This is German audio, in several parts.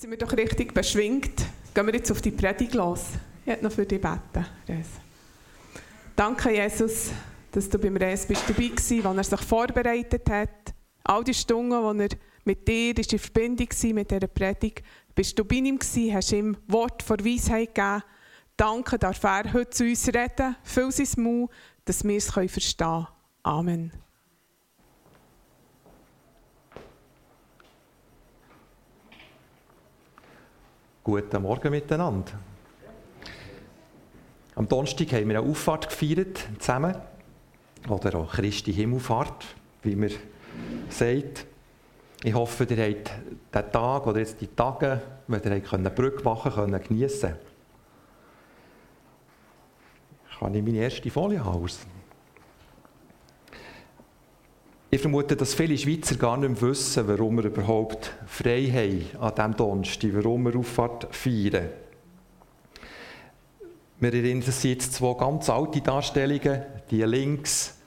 sind wir doch richtig beschwingt. Gehen wir jetzt auf die Predigt los. Ich hätte noch für dich beten, Res. Danke, Jesus, dass du beim Res bist dabei warst, als er sich vorbereitet hat. All die Stunden, wo er mit dir ist in Verbindung war mit dieser Predigt, bist du bei ihm gewesen, hast ihm Wort vor Weisheit gegeben. Danke, darf er heute zu uns reden. Füll sein Mund, dass wir es verstehen können. Amen. Guten Morgen miteinander. Am Donnerstag haben wir eine Auffahrt gefeiert, zusammen. Oder auch Christi Himmelfahrt, wie man sagt. Ich hoffe, ihr habt diesen Tag oder jetzt die Tage, wenn ihr eine Brücke machen könnt, geniessen Kann ich meine erste Folie haben? Ich vermute, dass viele Schweizer gar nicht wissen, warum wir überhaupt frei haben an diesem Donnerstag, warum wir Auffahrt feiern. Wir erinnern uns jetzt zwei ganz alte Darstellungen. Die links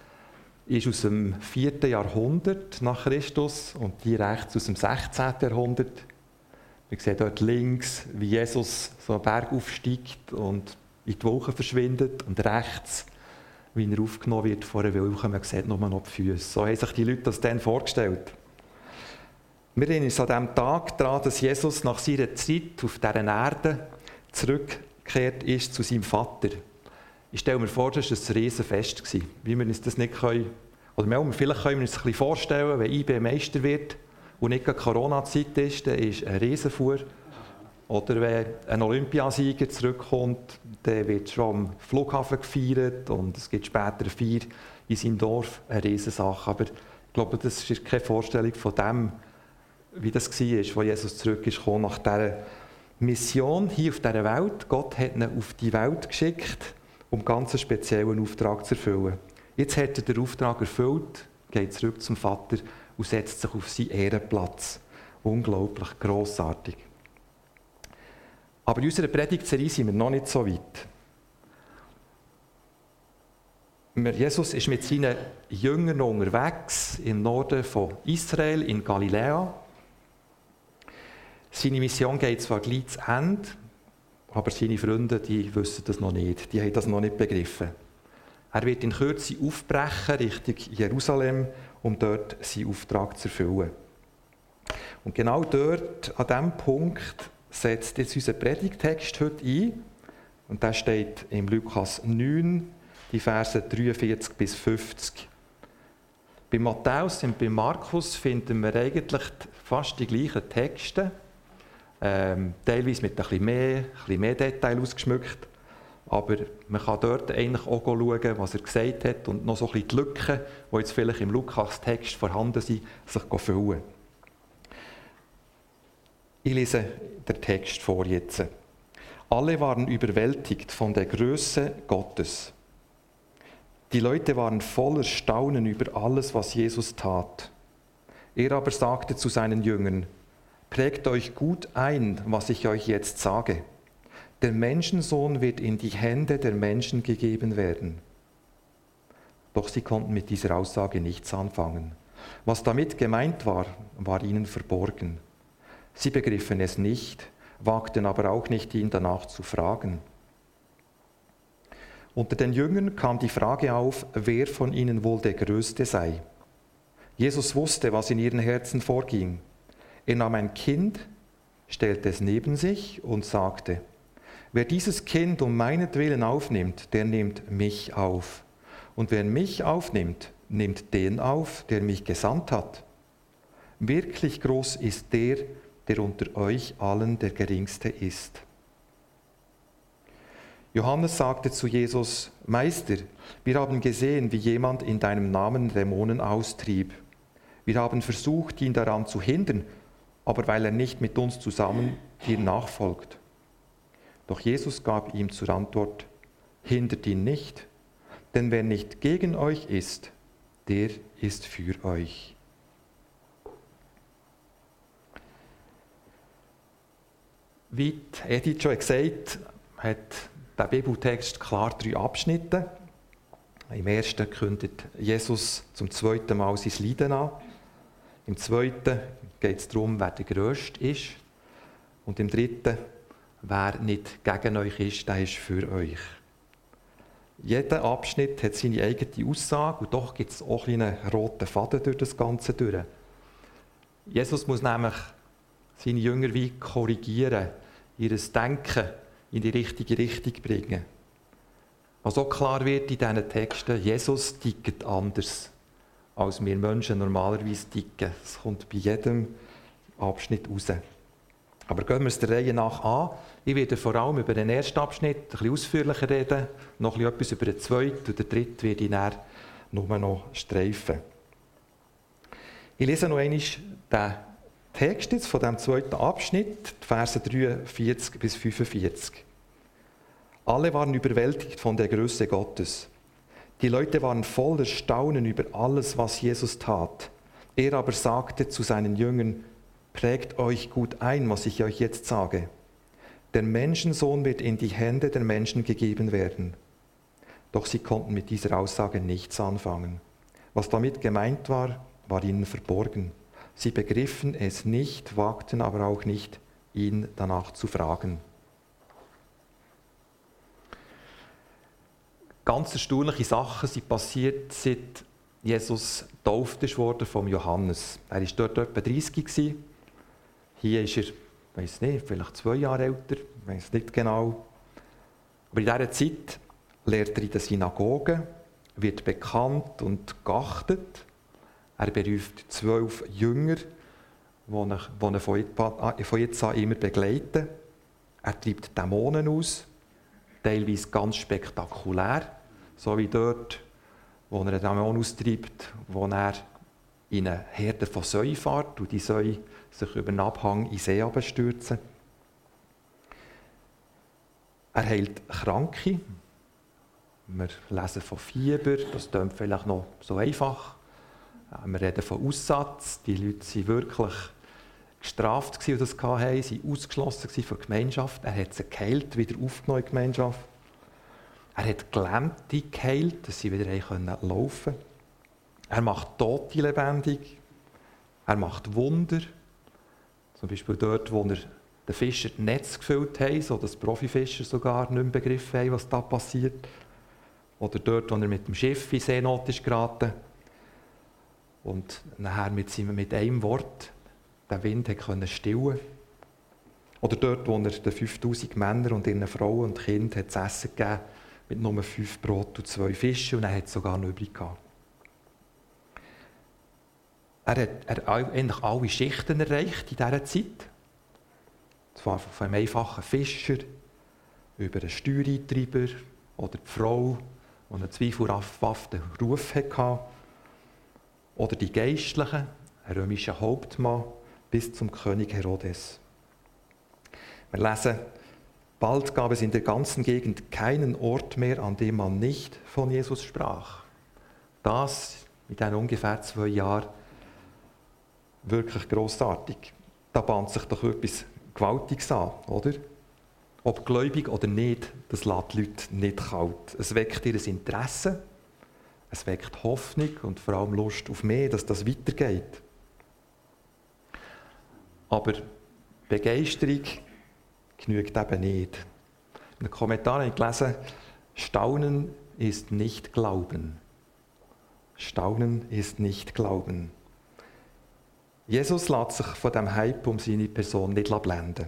ist aus dem 4. Jahrhundert nach Christus und die rechts aus dem 16. Jahrhundert. Wir sehen dort links, wie Jesus so einen Berg aufsteigt und in die Wolken verschwindet und rechts wie er aufgenommen wird vor einer Wolke. Man sieht nur noch die Füße. So haben sich die Leute das dann vorgestellt. Wir erinnern uns an diesem Tag daran, dass Jesus nach seiner Zeit auf dieser Erde zurückgekehrt ist zu seinem Vater. Ich stelle mir vor, das war ein Riesenfest. Wie wir uns das nicht können, oder vielleicht können wir uns bisschen vorstellen, wenn IB Meister wird und nicht Corona-Zeit ist, dann ist ein Riesenfuhr oder wenn ein Olympiasieger zurückkommt, dann wird schon am Flughafen gefeiert und es gibt später Feier in seinem Dorf, eine Riesensache. Aber ich glaube, das ist keine Vorstellung von dem, wie das war, als Jesus zurück ist nach dieser Mission hier auf dieser Welt. Gott hat ihn auf die Welt geschickt, um ganz einen speziellen Auftrag zu erfüllen. Jetzt hat er den Auftrag erfüllt, geht zurück zum Vater und setzt sich auf seinen Ehrenplatz. Unglaublich grossartig. Aber in unserer Predigtserie sind wir noch nicht so weit. Jesus ist mit seinen Jüngern unterwegs im Norden von Israel, in Galiläa. Seine Mission geht zwar gleich zu Ende, aber seine Freunde die wissen das noch nicht. Die haben das noch nicht begriffen. Er wird in Kürze aufbrechen Richtung Jerusalem, um dort seinen Auftrag zu erfüllen. Und genau dort, an diesem Punkt, setzt jetzt unser Predigtext heute ein. Und der steht im Lukas 9, die Verse 43 bis 50. Bei Matthäus und bei Markus finden wir eigentlich fast die gleichen Texte, ähm, teilweise mit bisschen mehr, mehr Detail ausgeschmückt. Aber man kann dort eigentlich auch schauen, was er gesagt hat und noch so ein bisschen die Lücken, die jetzt vielleicht im Lukas-Text vorhanden sind, sich füllen. Ich lese den Text vor jetzt. Alle waren überwältigt von der Größe Gottes. Die Leute waren voller Staunen über alles, was Jesus tat. Er aber sagte zu seinen Jüngern, Prägt euch gut ein, was ich euch jetzt sage. Der Menschensohn wird in die Hände der Menschen gegeben werden. Doch sie konnten mit dieser Aussage nichts anfangen. Was damit gemeint war, war ihnen verborgen. Sie begriffen es nicht, wagten aber auch nicht, ihn danach zu fragen. Unter den Jüngern kam die Frage auf, wer von ihnen wohl der Größte sei. Jesus wusste, was in ihren Herzen vorging. Er nahm ein Kind, stellte es neben sich und sagte, wer dieses Kind um meinetwillen aufnimmt, der nimmt mich auf. Und wer mich aufnimmt, nimmt den auf, der mich gesandt hat. Wirklich groß ist der, der unter euch allen der geringste ist. Johannes sagte zu Jesus, Meister, wir haben gesehen, wie jemand in deinem Namen Dämonen austrieb. Wir haben versucht, ihn daran zu hindern, aber weil er nicht mit uns zusammen dir nachfolgt. Doch Jesus gab ihm zur Antwort, hindert ihn nicht, denn wer nicht gegen euch ist, der ist für euch. Wie Edith schon gesagt hat der Bibeltext klar drei Abschnitte. Im ersten kündet Jesus zum zweiten Mal sein Leiden an. Im zweiten geht es darum, wer der Größte ist. Und im dritten, wer nicht gegen euch ist, der ist für euch. Jeder Abschnitt hat seine eigene Aussage und doch gibt es auch einen roten Faden durch das Ganze. Jesus muss nämlich seine Jünger wie korrigieren, ihr Denken in die richtige Richtung bringen. Was auch klar wird in diesen Texten, Jesus tickt anders, als wir Menschen normalerweise ticken. Das kommt bei jedem Abschnitt raus. Aber gehen wir es der Reihe nach an. Ich werde vor allem über den ersten Abschnitt ein bisschen ausführlicher reden, noch etwas über den zweiten und den dritten werde ich dann nur noch streifen. Ich lese noch einmal den Text jetzt von dem zweiten Abschnitt, Verse 43 bis 45. Alle waren überwältigt von der Größe Gottes. Die Leute waren voller Staunen über alles, was Jesus tat. Er aber sagte zu seinen Jüngern, prägt euch gut ein, was ich euch jetzt sage. Der Menschensohn wird in die Hände der Menschen gegeben werden. Doch sie konnten mit dieser Aussage nichts anfangen. Was damit gemeint war, war ihnen verborgen. Sie begriffen es nicht, wagten aber auch nicht, ihn danach zu fragen. Ganz erstaunliche Sachen sind passiert, seit Jesus getauft wurde vom Johannes. Er war dort etwa 30 gewesen. Hier ist er, weiß nicht, vielleicht zwei Jahre älter, weiß nicht genau. Aber in dieser Zeit lehrt er in der Synagoge, wird bekannt und geachtet. Er beruft zwölf Jünger, die ihn, von jetzt an immer begleiten. Er treibt Dämonen aus, teilweise ganz spektakulär, so wie dort, wo er einen Dämon austreibt, wo er in eine Herde von Säuen fährt und die Säue sich über den Abhang in den See stürzen. Er heilt Kranke. Wir lesen von Fieber, das klingt vielleicht noch so einfach. Wir reden von Aussatz. Die Leute waren wirklich gestraft, die das hatten, sie waren ausgeschlossen von der Gemeinschaft. Er hat sie geheilt, wieder aufgenommen in die Gemeinschaft. Er hat Gelähmte geheilt, dass sie wieder laufen können. Er macht Tote lebendig. Er macht Wunder. Zum Beispiel dort, wo er den Fischer das Netz gefüllt hat, sodass Profifischer sogar nicht mehr begriffen haben, was da passiert. Oder dort, wo er mit dem Schiff in Seenot ist geraten und nachher mit, mit einem Wort den Wind hat stillen Oder dort, wo er den 5000 Männern und ihren Frauen und Kindern zu essen gegeben mit nur fünf Brot und zwei Fischen und er hat sogar noch übrig gehabt. Er hat, er eigentlich alle Schichten erreicht in dieser Zeit. Von einem einfachen Fischer über einen Steuereintreiber oder die Frau, die einen zweifelhaften Ruf hatte, oder die Geistlichen, ein römischer Hauptmann, bis zum König Herodes. Wir lesen, bald gab es in der ganzen Gegend keinen Ort mehr, an dem man nicht von Jesus sprach. Das mit diesen ungefähr zwei Jahren wirklich großartig. Da bahnt sich doch etwas Gewaltiges an, oder? Ob gläubig oder nicht, das lässt die Leute nicht kalt. Es weckt ihr Interesse, es weckt Hoffnung und vor allem Lust auf mehr, dass das weitergeht. Aber Begeisterung genügt eben nicht. In den Kommentaren habe ich gelesen, Staunen ist nicht Glauben. Staunen ist nicht Glauben. Jesus lässt sich von dem Hype um seine Person nicht blenden.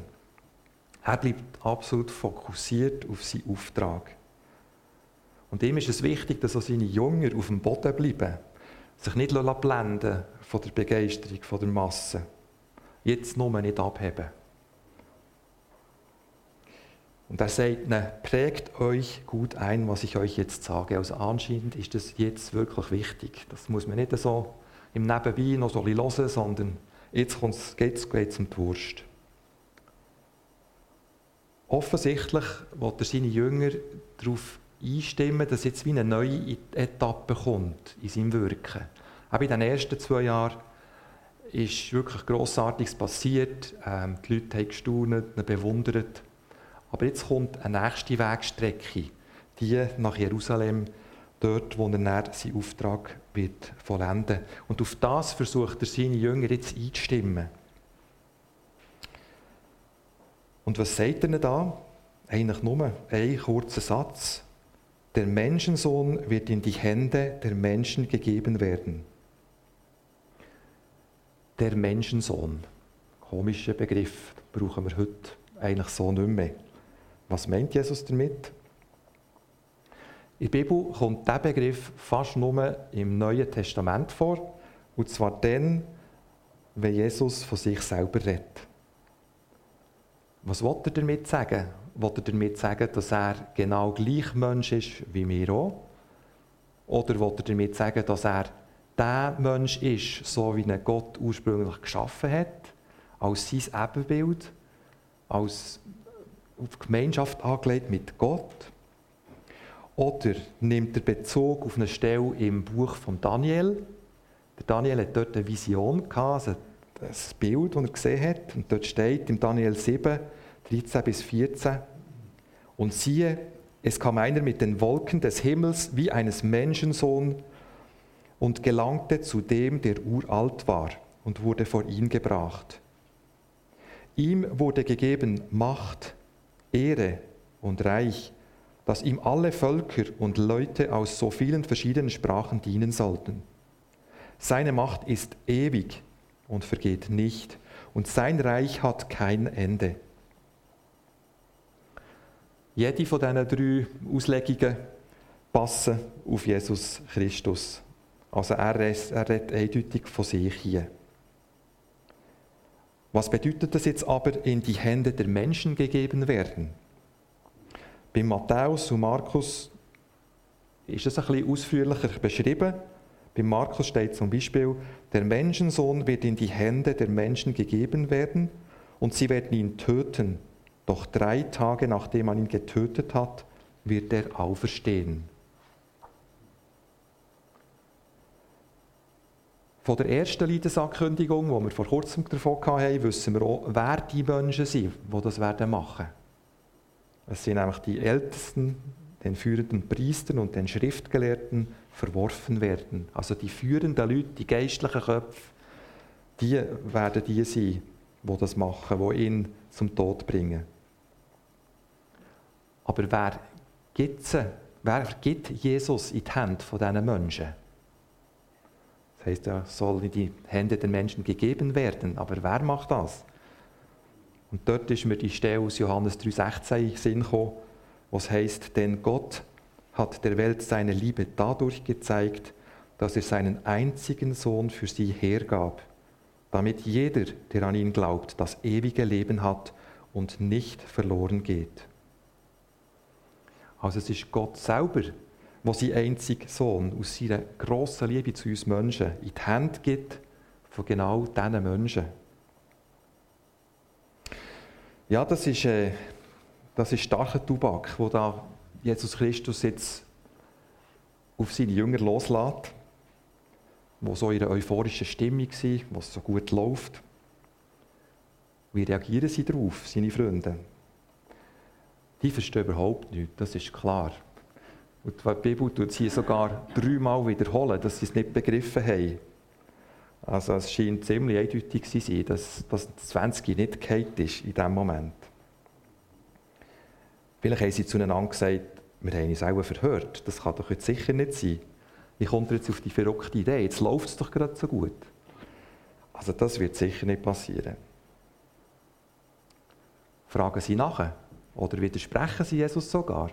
Er bleibt absolut fokussiert auf seinen Auftrag. Und ihm ist es wichtig, dass auch seine Jünger auf dem Boden bleiben, sich nicht blenden von der Begeisterung von der Masse. Jetzt nur nicht abheben. Und er sagt ihnen, prägt euch gut ein, was ich euch jetzt sage. Also anscheinend ist das jetzt wirklich wichtig. Das muss man nicht so im Nebenbei noch so hören, sondern jetzt geht es um die Wurst. Offensichtlich wird er seine Jünger darauf einstimmen, dass jetzt wie eine neue Etappe kommt in seinem Wirken. Auch in den ersten zwei Jahren ist wirklich Grossartiges passiert. Ähm, die Leute haben gestaunt, bewundert. Aber jetzt kommt eine nächste Wegstrecke, die nach Jerusalem dort, wo er dann seinen Auftrag wird vollenden Und auf das versucht er seine Jünger jetzt einzustimmen. Und was sagt er da? Eigentlich nur ein kurzer Satz. Der Menschensohn wird in die Hände der Menschen gegeben werden. Der Menschensohn. Komischer Begriff, brauchen wir heute eigentlich so nicht mehr. Was meint Jesus damit? In der Bibel kommt dieser Begriff fast nur im Neuen Testament vor. Und zwar dann, wenn Jesus von sich selber redet. Was will er damit sagen? Will er damit sagen, dass er genau gleich Mensch ist wie wir auch? Oder will er damit sagen, dass er der Mensch ist, so wie ihn Gott ursprünglich geschaffen hat, als sein Ebenbild, als auf Gemeinschaft angelegt mit Gott? Oder nimmt er Bezug auf eine Stelle im Buch von Daniel? Der Daniel hat dort eine Vision gehabt, also ein Bild, das er gesehen hat. Und dort steht im Daniel 7, 13 bis 14, und siehe, es kam einer mit den Wolken des Himmels wie eines Menschensohn und gelangte zu dem, der uralt war, und wurde vor ihn gebracht. Ihm wurde gegeben Macht, Ehre und Reich, dass ihm alle Völker und Leute aus so vielen verschiedenen Sprachen dienen sollten. Seine Macht ist ewig und vergeht nicht, und sein Reich hat kein Ende. Jede von diesen drei Auslegungen passen auf Jesus Christus. Also er, er redet eindeutig von sich hier. Was bedeutet das jetzt aber, in die Hände der Menschen gegeben werden? Bei Matthäus und Markus ist es ein bisschen ausführlicher beschrieben. Bei Markus steht zum Beispiel, der Menschensohn wird in die Hände der Menschen gegeben werden und sie werden ihn töten. Doch drei Tage nachdem man ihn getötet hat, wird er auferstehen. Von der ersten Leidensankündigung, die wir vor kurzem davon hatten, wissen wir auch, wer die Menschen sind, die das werden machen. Es sind nämlich die Ältesten, den führenden Priestern und den Schriftgelehrten verworfen werden. Also die führenden Leute, die geistlichen Köpfe, die werden die sein, die das machen, die ihn zum Tod bringen. Aber wer gibt, sie, wer gibt Jesus in die Hände von diesen Menschen? Das heisst, er soll in die Hände der Menschen gegeben werden. Aber wer macht das? Und dort ist mir die Stelle aus Johannes 3,16 in Sinn gekommen, was heißt, denn Gott hat der Welt seine Liebe dadurch gezeigt, dass er seinen einzigen Sohn für sie hergab, damit jeder, der an ihn glaubt, das ewige Leben hat und nicht verloren geht. Also es ist Gott selber, der seinen einzigen Sohn aus seiner grossen Liebe zu uns Menschen in die Hände gibt von genau diesen Menschen. Ja, das ist, äh, das ist starker Tubak, wo da Jesus Christus jetzt auf seine Jünger loslässt, wo so in einer euphorischen Stimmung sind, wo es so gut läuft. Wie reagieren sie darauf, seine Freunde? Die verstehen überhaupt nichts, das ist klar. Und die Bibel tut sie sogar dreimal wiederholen, dass sie es nicht begriffen haben. Also es scheint ziemlich eindeutig zu sein, dass, das 20 nicht gehalten ist in diesem Moment. Vielleicht haben sie zueinander gesagt, wir haben uns auch verhört, das kann doch jetzt sicher nicht sein. Kommt ihr jetzt auf die verrückte Idee? Jetzt läuft es doch gerade so gut. Also das wird sicher nicht passieren. Fragen Sie nachher. Oder widersprechen sie Jesus sogar?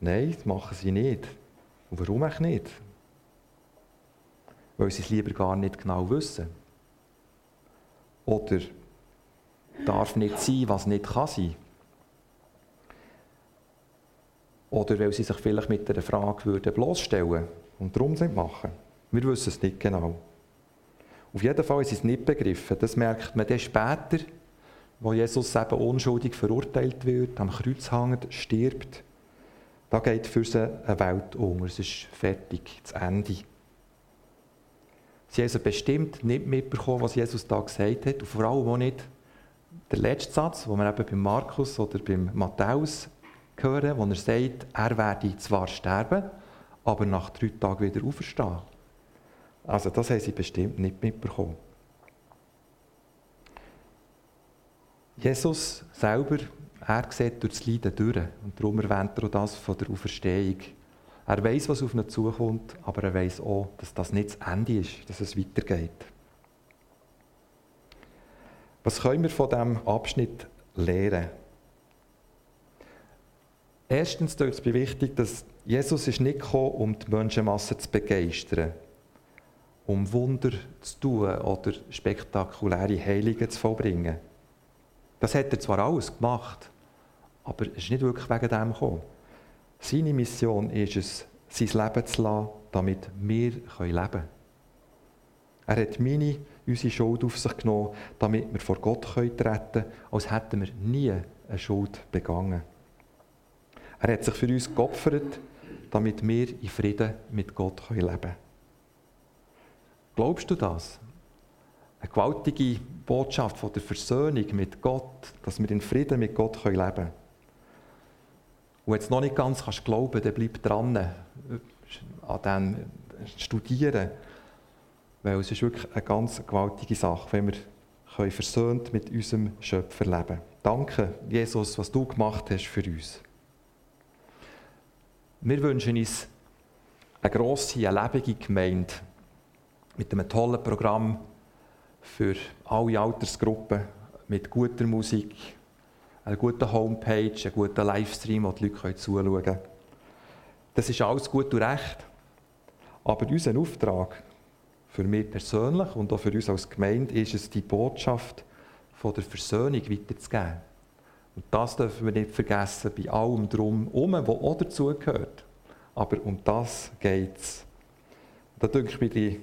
Nein, das machen sie nicht. Und warum auch nicht? Weil sie es lieber gar nicht genau wissen. Oder darf nicht sein, was nicht kann sein. Oder weil sie sich vielleicht mit einer Frage würden bloßstellen und darum nicht machen. Wir wissen es nicht genau. Auf jeden Fall ist es nicht begriffen. Das merkt man dann später, wo Jesus eben unschuldig verurteilt wird, am Kreuz hängt, stirbt, da geht für sie eine Welt um. Es ist fertig, das Ende. Sie haben also bestimmt nicht mitbekommen, was Jesus da gesagt hat und vor allem auch nicht der letzte Satz, den wir eben bei Markus oder beim Matthäus hören, wo er sagt, er werde zwar sterben, aber nach drei Tagen wieder auferstehen. Also das haben sie bestimmt nicht mitbekommen. Jesus selber, er sieht durch das Leiden durch. Und darum erwähnt er auch das von der Auferstehung. Er weiß, was auf ihn zukommt, aber er weiß auch, dass das nicht das Ende ist, dass es weitergeht. Was können wir von diesem Abschnitt lernen? Erstens ist es wichtig, dass Jesus ist nicht gekommen, um die Menschenmasse zu begeistern, um Wunder zu tun oder spektakuläre Heilungen zu vollbringen. Das hat er zwar alles gemacht, aber er ist nicht wirklich wegen dem gekommen. Seine Mission ist es, sein Leben zu lassen, damit wir leben können. Er hat meine, unsere Schuld auf sich genommen, damit wir vor Gott treten können, als hätten wir nie eine Schuld begangen. Er hat sich für uns geopfert, damit wir in Frieden mit Gott leben können. Glaubst du das? Eine gewaltige Botschaft von der Versöhnung mit Gott, dass wir in Frieden mit Gott leben können. Und es noch nicht ganz kannst glauben dann bleib dran an dem Studieren. Weil es ist wirklich eine ganz gewaltige Sache, wenn wir versöhnt mit unserem Schöpfer leben Danke, Jesus, was du gemacht hast für uns. Wir wünschen uns eine grosse, eine lebende Gemeinde mit einem tollen Programm für alle Altersgruppen, mit guter Musik, einer guten Homepage, einem guten Livestream, wo die Leute zuschauen können. Das ist alles gut und recht. Aber unser Auftrag für mich persönlich und auch für uns als Gemeinde ist es, die Botschaft von der Versöhnung weiterzugeben. Und das dürfen wir nicht vergessen bei allem drum herum, was auch dazugehört. Aber um das geht es. Da denke ich mir,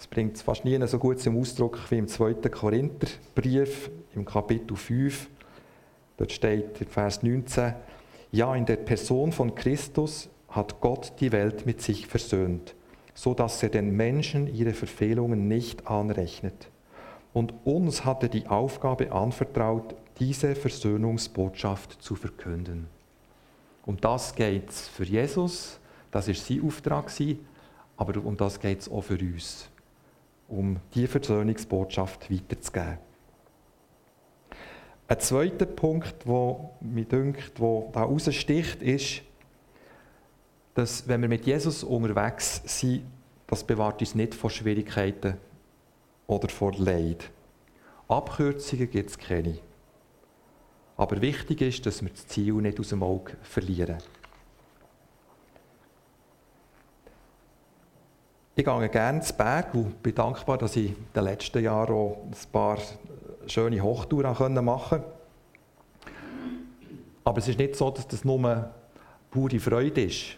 es bringt es fast nie so gut zum Ausdruck wie im 2. Korintherbrief, im Kapitel 5. Dort steht in Vers 19, ja, in der Person von Christus hat Gott die Welt mit sich versöhnt, so dass er den Menschen ihre Verfehlungen nicht anrechnet. Und uns hat er die Aufgabe anvertraut, diese Versöhnungsbotschaft zu verkünden. Um das geht es für Jesus, das ist sein Auftrag, aber um das geht es auch für uns, um die Versöhnungsbotschaft weiterzugeben. Ein zweiter Punkt, der mir dünkt, der da raussticht, ist, dass wenn wir mit Jesus unterwegs sind, das bewahrt uns nicht vor Schwierigkeiten oder vor Leid. Abkürzungen gibt es keine. Aber wichtig ist, dass wir das Ziel nicht aus dem Auge verlieren. Ich gehe gerne zu Berg und bin dankbar, dass ich in den letzten Jahren auch ein paar schöne Hochtouren machen konnte. Aber es ist nicht so, dass das nur pure Freude ist.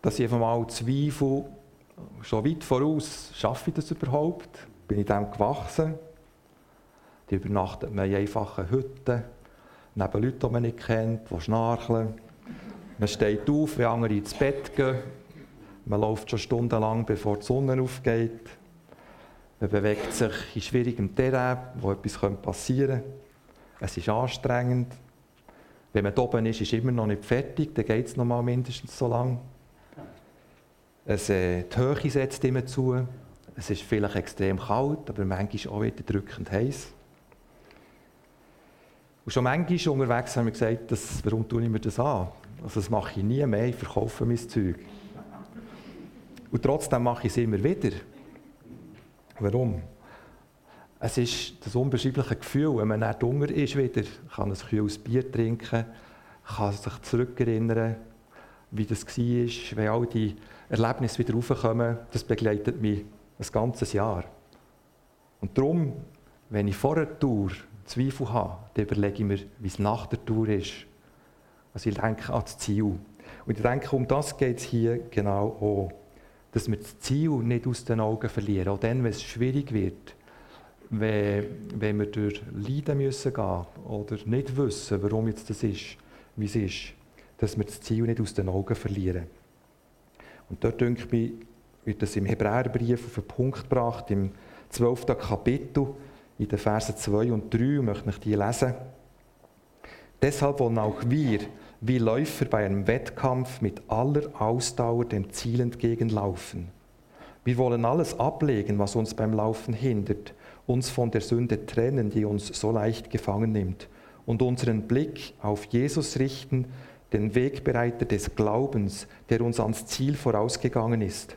Dass ich einfach mal Zweifel schon weit voraus, schaffe ich das überhaupt? Bin ich dem gewachsen? Die übernachtet man in einfachen Hütten, neben Leuten, die man nicht kennt, die schnarchen. Man steht auf, wenn andere ins Bett gehen. Man läuft schon stundenlang, bevor die Sonne aufgeht. Man bewegt sich in schwierigem Terrain, wo etwas passieren könnte. Es ist anstrengend. Wenn man oben ist, ist immer noch nicht fertig, dann geht es noch mal mindestens so lang. Es, äh, die Höhe setzt immer zu. Es ist vielleicht extrem kalt, aber manchmal auch wieder drückend heiß. Und schon manchmal unterwegs haben wir gesagt, das, warum tue ich mir das an? Also das mache ich nie mehr, ich verkaufe mein Zeug. Und trotzdem mache ich es immer wieder. Warum? Es ist das unbeschreibliche Gefühl, wenn man nicht Hunger ist wieder, kann ein kühles Bier trinken, kann sich zurückerinnern, wie das war, wenn all die Erlebnisse wieder raufkommen. Das begleitet mich ein ganzes Jahr. Und darum, wenn ich vor der Tour Zweifel habe, dann überlege ich mir, wie es nach der Tour ist. Also ich denke an das Ziel. Und ich denke, um das geht es hier genau auch. Dass wir das Ziel nicht aus den Augen verlieren. Auch dann, wenn es schwierig wird. Wenn, wenn wir durch Leiden müssen gehen oder nicht wissen, warum jetzt das ist, wie es ist. Dass wir das Ziel nicht aus den Augen verlieren. Und dort denke ich mir, wird das im Hebräerbrief auf den Punkt gebracht, im 12. Kapitel in den Versen 2 und 3 und möchte ich die lesen. Deshalb wollen auch wir, wie Läufer bei einem Wettkampf, mit aller Ausdauer dem Ziel entgegenlaufen. Wir wollen alles ablegen, was uns beim Laufen hindert uns von der Sünde trennen, die uns so leicht gefangen nimmt, und unseren Blick auf Jesus richten, den Wegbereiter des Glaubens, der uns ans Ziel vorausgegangen ist.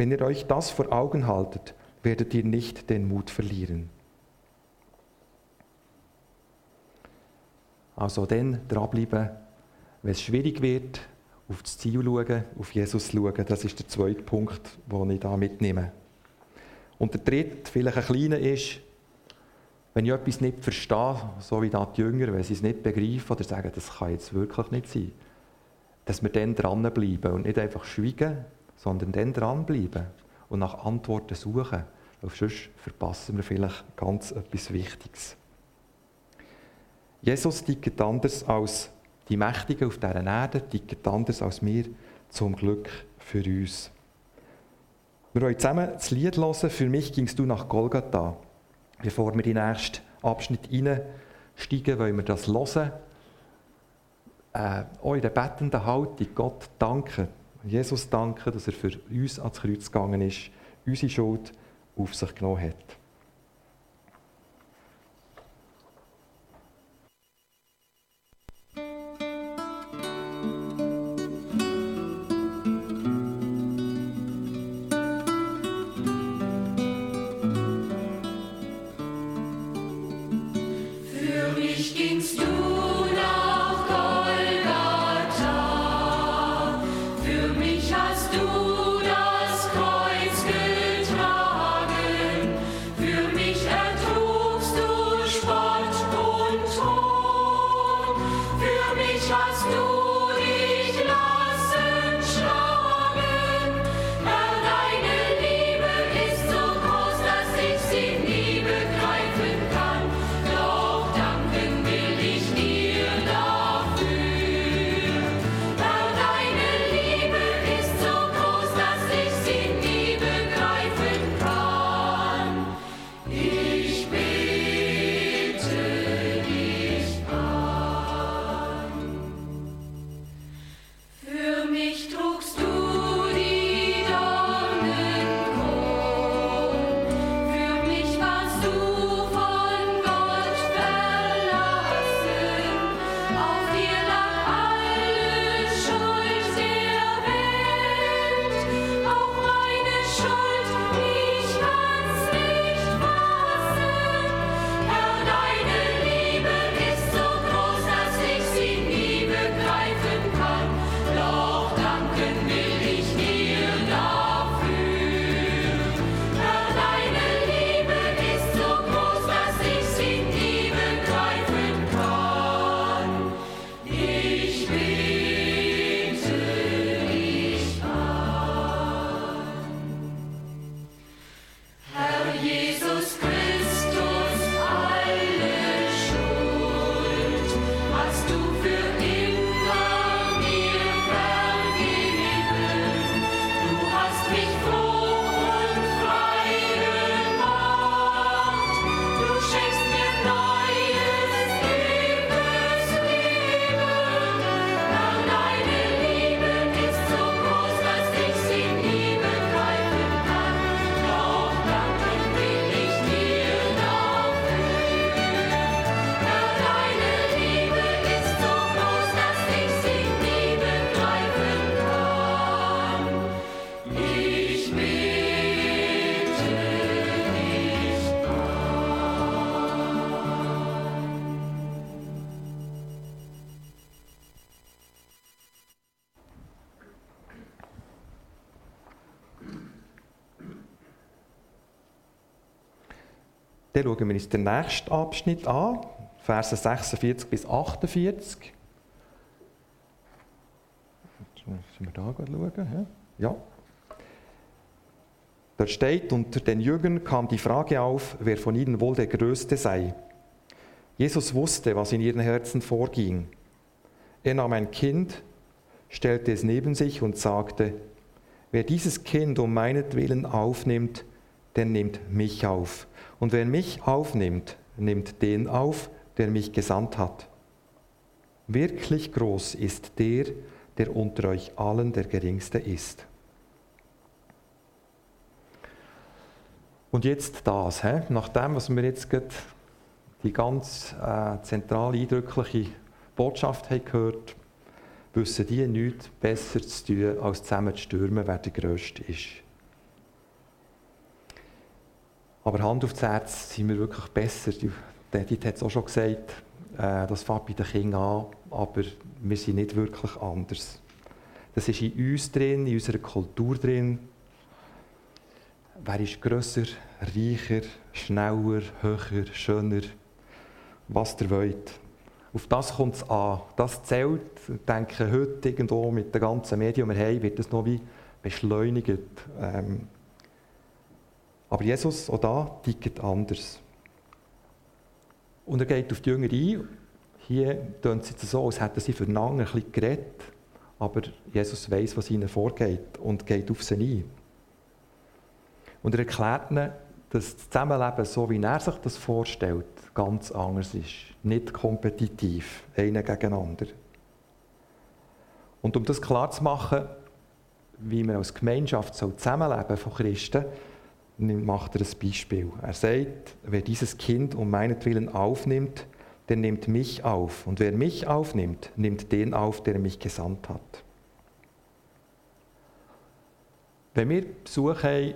Wenn ihr euch das vor Augen haltet, werdet ihr nicht den Mut verlieren. Also dann dranbleiben, wenn es schwierig wird, auf das Ziel schauen, auf Jesus schauen. Das ist der zweite Punkt, den ich da mitnehme. Und der dritte, vielleicht ein kleiner, ist, wenn ich etwas nicht verstehe, so wie da die Jünger, wenn sie es nicht begreifen oder sagen, das kann jetzt wirklich nicht sein, dass wir dann dranbleiben und nicht einfach schweigen, sondern dann dranbleiben und nach Antworten suchen. Weil sonst verpassen wir vielleicht ganz etwas Wichtiges. Jesus tickt anders als die Mächtigen auf dieser Erde, tickt anders als wir, zum Glück für uns. Wir wollen zusammen das Lied hören, «Für mich gingst du nach Golgatha». Bevor wir in den nächsten Abschnitt einsteigen, wollen wir das hören. Äh, in der Haltung Gott danken, Jesus danken, dass er für uns ans Kreuz gegangen ist, unsere Schuld auf sich genommen hat. Schauen wir uns den nächsten Abschnitt an, Verse 46 bis 48. Sollen wir da schauen? Ja. Dort steht, unter den Jüngern kam die Frage auf, wer von ihnen wohl der Größte sei. Jesus wusste, was in ihren Herzen vorging. Er nahm ein Kind, stellte es neben sich und sagte, wer dieses Kind um meinetwillen aufnimmt, der nimmt mich auf. Und wer mich aufnimmt, nimmt den auf, der mich gesandt hat. Wirklich groß ist der, der unter euch allen der geringste ist. Und jetzt das, he? nach dem, was wir jetzt die ganz äh, zentrale, eindrückliche Botschaft haben gehört wissen die nichts besser zu tun, als zusammen zu stürmen, wer der Größte ist. Aber Hand aufs Herz sind wir wirklich besser. Edith hat es auch schon gesagt, äh, das fängt bei den Kindern an, aber wir sind nicht wirklich anders. Das ist in uns drin, in unserer Kultur drin. Wer ist grösser, reicher, schneller, höher, schöner, was der wollt. Auf das kommt es an. Das zählt, ich denke, heute irgendwo mit den ganzen Medien, die wir haben, wird das noch wie beschleunigt. Ähm aber Jesus, auch da, tickt anders. Und er geht auf die Jünger ein. Hier tun sie so, als hätten sie füreinander ein bisschen geredet. Aber Jesus weiß, was ihnen vorgeht und geht auf sie ein. Und er erklärt ihnen, dass das Zusammenleben, so wie er sich das vorstellt, ganz anders ist. Nicht kompetitiv, einer gegen anderen. Und um das klar zu machen, wie wir als Gemeinschaft zusammenleben von Christen, macht er ein Beispiel. Er sagt, wer dieses Kind um meinetwillen aufnimmt, der nimmt mich auf. Und wer mich aufnimmt, nimmt den auf, der mich gesandt hat. Wenn wir Besuch haben,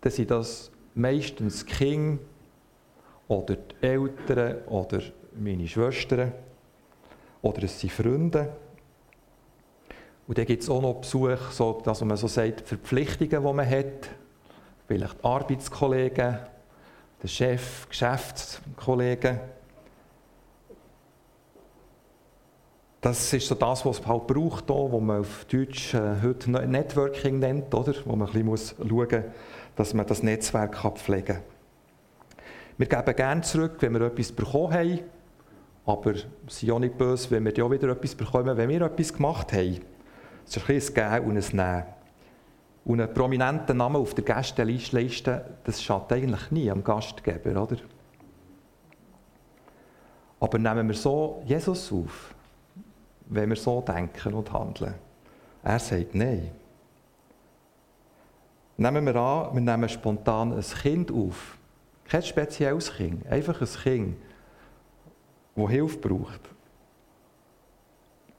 dann sind das meistens Kinder oder die Eltern oder meine Schwestern oder es sind Freunde. Und dann gibt es auch noch Besuch, so, dass man so sagt, Verpflichtungen, die man hat. Vielleicht Arbeitskollegen, der Chef, Geschäftskollegen. Das ist so das, was es halt braucht, was man auf Deutsch äh, heute Networking nennt, oder? wo man ein bisschen schauen muss, dass man das Netzwerk pflegen kann. Wir geben gerne zurück, wenn wir etwas bekommen haben, aber sind auch nicht böse, wenn wir ja wieder etwas bekommen, wenn wir etwas gemacht haben. Es ist ein bisschen ein Geben und ein Nehmen. Und einen prominenten Namen auf der Gästeliste, das schadet eigentlich nie am Gastgeber, oder? Aber nehmen wir so Jesus auf, wenn wir so denken und handeln? Er sagt Nein. Nehmen wir an, wir nehmen spontan ein Kind auf. Kein spezielles Kind, einfach ein Kind, das Hilfe braucht.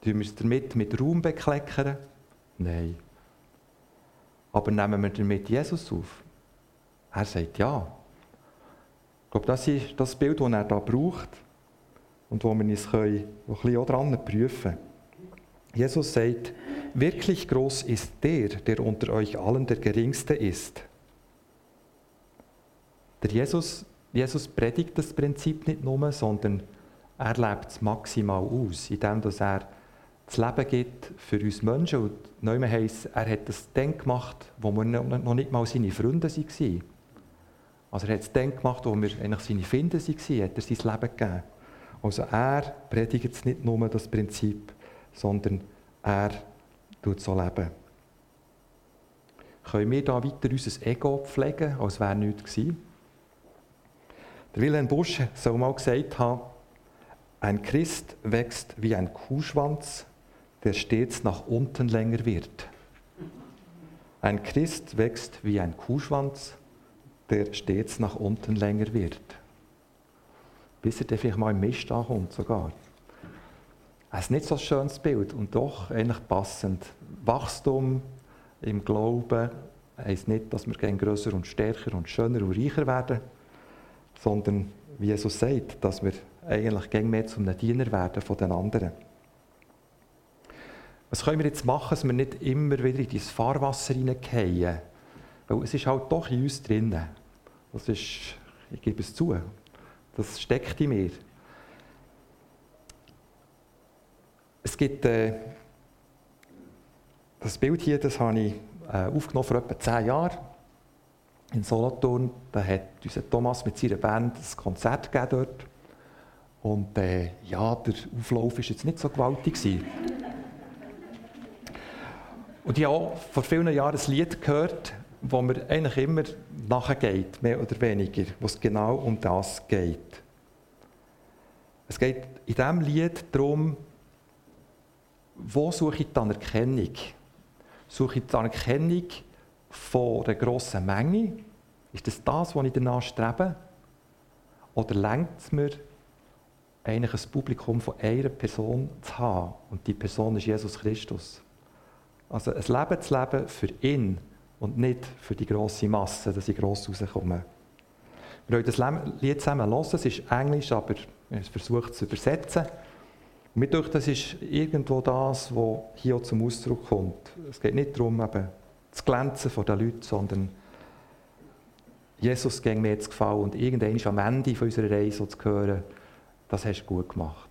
Tun wir es damit mit Raum bekleckern? Nein. Aber nehmen wir damit Jesus auf? Er sagt ja. Ich glaube, das ist das Bild, das er da braucht und wo wir uns können, ein bisschen auch dran prüfen Jesus sagt, wirklich groß ist der, der unter euch allen der Geringste ist. Der Jesus, Jesus predigt das Prinzip nicht nur, sondern er lebt es maximal aus, indem er das Leben gibt für uns Menschen. Und neu heisst, er hat das dann gemacht, wo wir noch nicht mal seine Freunde waren. Also er hat es dann gemacht, wo wir eigentlich seine Finden waren, hat er sein Leben gegeben. Also er predigt nicht nur das Prinzip, sondern er tut so leben. Können wir da weiter unser Ego pflegen, als wäre nichts gewesen? Der Wilhelm Busch soll mal gesagt haben, ein Christ wächst wie ein Kuhschwanz, der stets nach unten länger wird. Ein Christ wächst wie ein Kuhschwanz, der stets nach unten länger wird. Bis er vielleicht mal im Mist ankommt sogar. Es ist nicht so ein schönes Bild und doch eigentlich passend. Wachstum im Glauben heisst nicht, dass wir größer und stärker und schöner und reicher werden, sondern wie Jesus sagt, dass wir eigentlich gegen mehr zum Diener werden von den anderen. Was können wir jetzt machen, dass wir nicht immer wieder in dieses Fahrwasser hineingehen? Weil es ist halt doch in uns drin. Das ist, ich gebe es zu, das steckt in mir. Es gibt äh, das Bild hier, das habe ich äh, aufgenommen vor etwa zehn Jahren. in Solothurn. Da hat unser Thomas mit seiner Band ein Konzert gegeben dort. Und äh, ja, der Auflauf war jetzt nicht so gewaltig. Gewesen. Und ich habe auch vor vielen Jahren ein Lied gehört, wo mir eigentlich immer nachgeht, mehr oder weniger, wo es genau um das geht. Es geht in diesem Lied darum, wo suche ich die Anerkennung? Suche ich die Anerkennung von einer grossen Menge? Ist das das, was ich danach strebe? Oder lenkt es mir, eigentlich ein Publikum von einer Person zu haben? Und die Person ist Jesus Christus. Also ein Leben zu leben für ihn und nicht für die grosse Masse, dass ich gross rauskomme. Wir wollen das Lied zusammen hören. Es ist Englisch, aber wir haben es zu übersetzen. Und mir denke, das ist irgendwo das, was hier auch zum Ausdruck kommt. Es geht nicht darum, eben zu glänzen vor den Leuten, sondern Jesus ging mir zu gefallen und irgendwann am Ende unserer Reise zu hören, das hast du gut gemacht.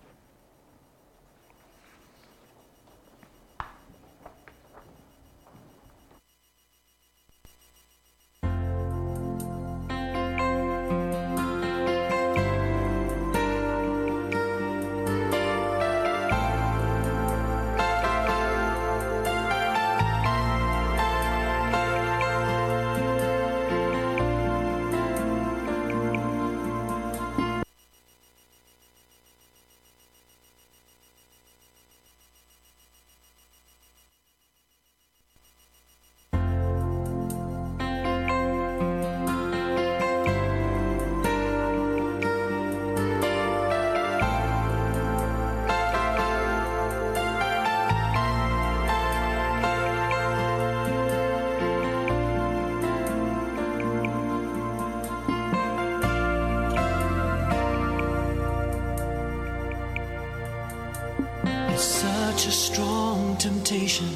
Such a strong temptation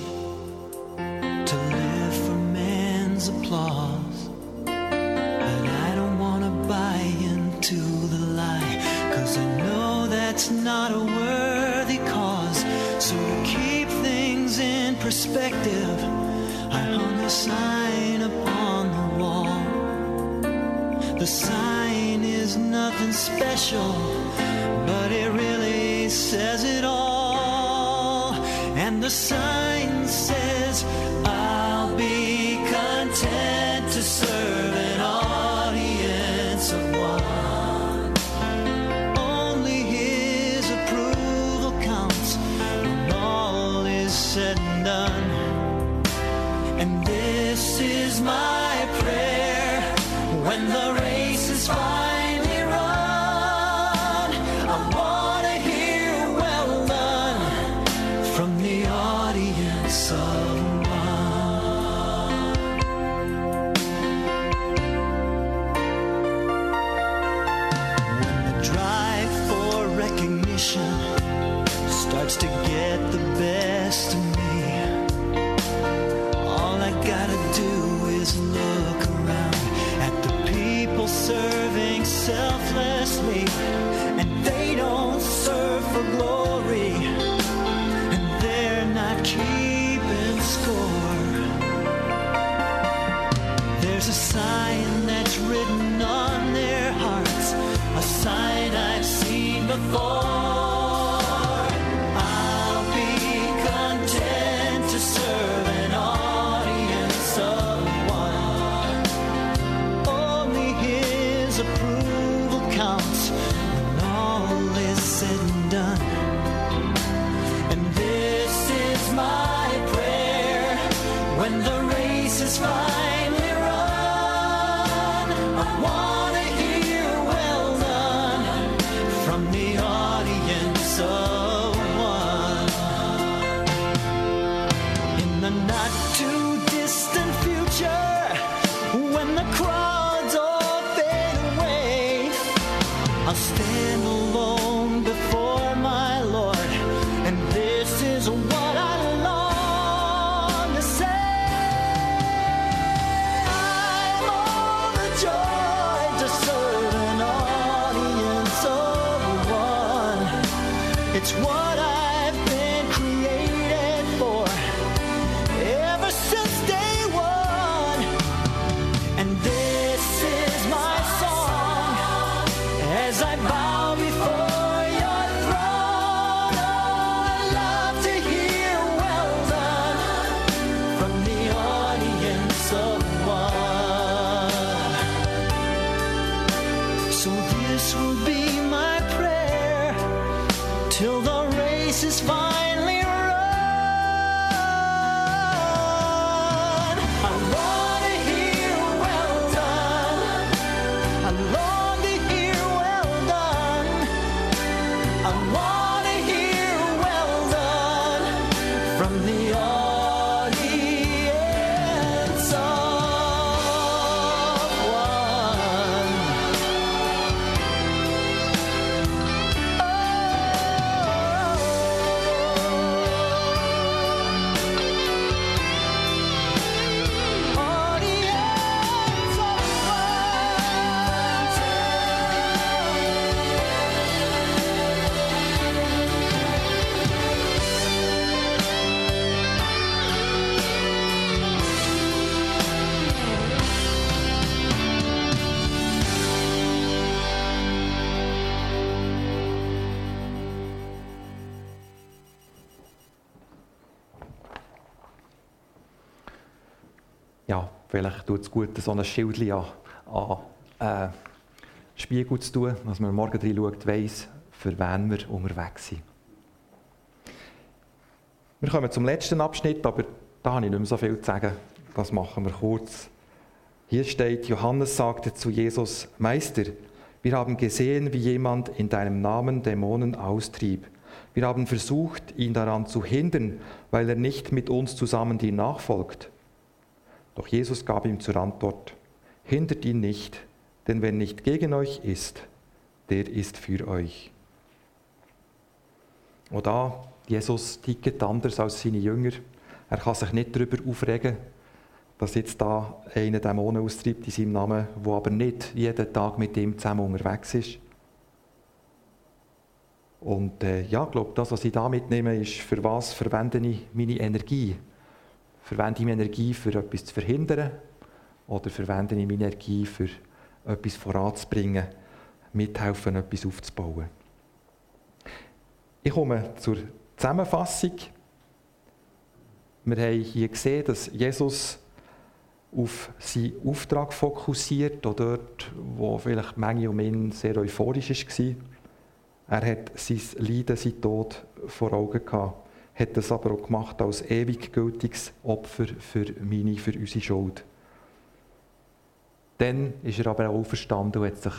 to live for man's applause. But I don't want to buy into the lie, cause I know that's not a worthy cause. So to keep things in perspective, I hung a sign upon the wall. The sign is nothing special, but it really says it all. And the sign says, I'll be content to serve for Ja, vielleicht tut es gut, so ein Schild an, an äh, Spiegel zu tun, dass man morgen rein schaut, weiss, für wen wir unterwegs sind. Wir kommen zum letzten Abschnitt, aber da habe ich nicht mehr so viel zu sagen. Das machen wir kurz. Hier steht, Johannes sagte zu Jesus, Meister, wir haben gesehen, wie jemand in deinem Namen Dämonen austrieb. Wir haben versucht, ihn daran zu hindern, weil er nicht mit uns zusammen dir nachfolgt. Doch Jesus gab ihm zur Antwort, hindert ihn nicht, denn wer nicht gegen euch ist, der ist für euch. Und da, Jesus tickt anders als seine Jünger. Er kann sich nicht darüber aufregen, dass jetzt da einer Dämonen austreibt in seinem Namen, wo aber nicht jeden Tag mit ihm zusammen unterwegs ist. Und äh, ja, ich glaube, das, was ich da mitnehme, ist, für was verwende ich meine Energie? Verwende ich meine Energie, für etwas zu verhindern? Oder verwende ich meine Energie, für etwas voranzubringen, mithelfen, etwas aufzubauen? Ich komme zur Zusammenfassung. Wir haben hier gesehen, dass Jesus auf seinen Auftrag fokussiert, auch dort, wo vielleicht Menge um ihn sehr euphorisch war. Er hat sein Leiden, seinen Tod vor Augen gehabt, hat das aber auch gemacht als ewig gültiges Opfer für meine, für unsere Schuld. Dann ist er aber auch auferstanden und hat sich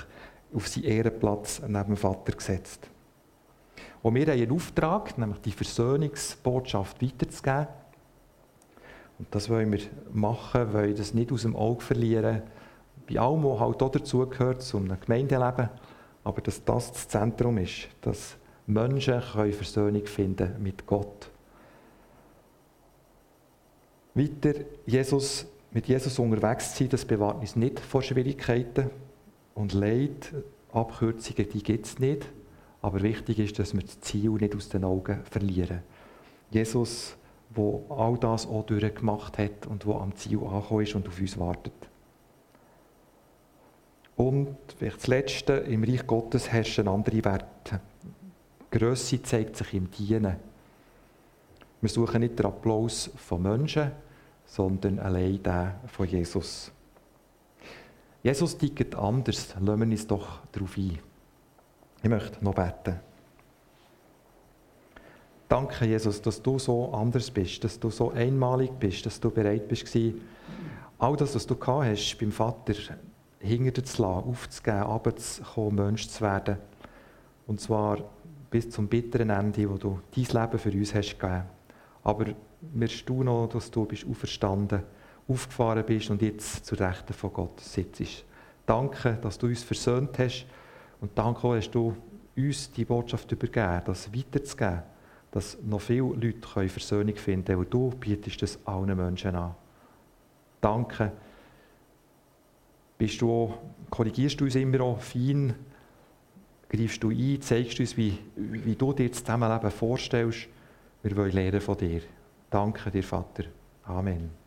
auf seinen Ehrenplatz neben dem Vater gesetzt. Und wir haben einen Auftrag, nämlich die Versöhnungsbotschaft weiterzugeben. Und das wollen wir machen, wollen das nicht aus dem Auge verlieren. Bei allem, was halt auch dazugehört, zu einem Gemeindeleben. Aber dass das das Zentrum ist, dass Menschen können Versöhnung finden mit Gott. Weiter, Jesus, mit Jesus unterwegs zu sein, das bewahrt uns nicht vor Schwierigkeiten und Leid. Abkürzungen, die gibt es nicht. Aber wichtig ist, dass wir das Ziel nicht aus den Augen verlieren. Jesus, wo all das auch durchgemacht hat und wo am Ziel angekommen ist und auf uns wartet. Und vielleicht das Letzte, im Reich Gottes herrschen andere Werte. Grösse zeigt sich im Dienen. Wir suchen nicht den Applaus von Menschen, sondern allein den von Jesus. Jesus tickt anders, lassen wir uns doch darauf ein. Ich möchte noch beten. Danke, Jesus, dass du so anders bist, dass du so einmalig bist, dass du bereit bist, all das, was du gehabt hast beim Vater, hinter dir zu lassen, aufzugeben, runterzukommen, Mensch zu werden. Und zwar bis zum bitteren Ende, wo du dein Leben für uns hast gegeben. Aber wir staunen, dass du bist auferstanden, aufgefahren bist und jetzt zur Rechten von Gott sitzt. Danke, dass du uns versöhnt hast und danke auch, hast du uns die Botschaft übergeben, das weiterzugeben, dass noch viele Leute Versöhnung finden können, weil du bietest das allen Menschen an. Danke. Bist du auch, korrigierst du uns immer auch fein, greifst du ein, zeigst uns, wie, wie du dir das Zusammenleben vorstellst. Wir wollen lernen von dir. Danke dir, Vater. Amen.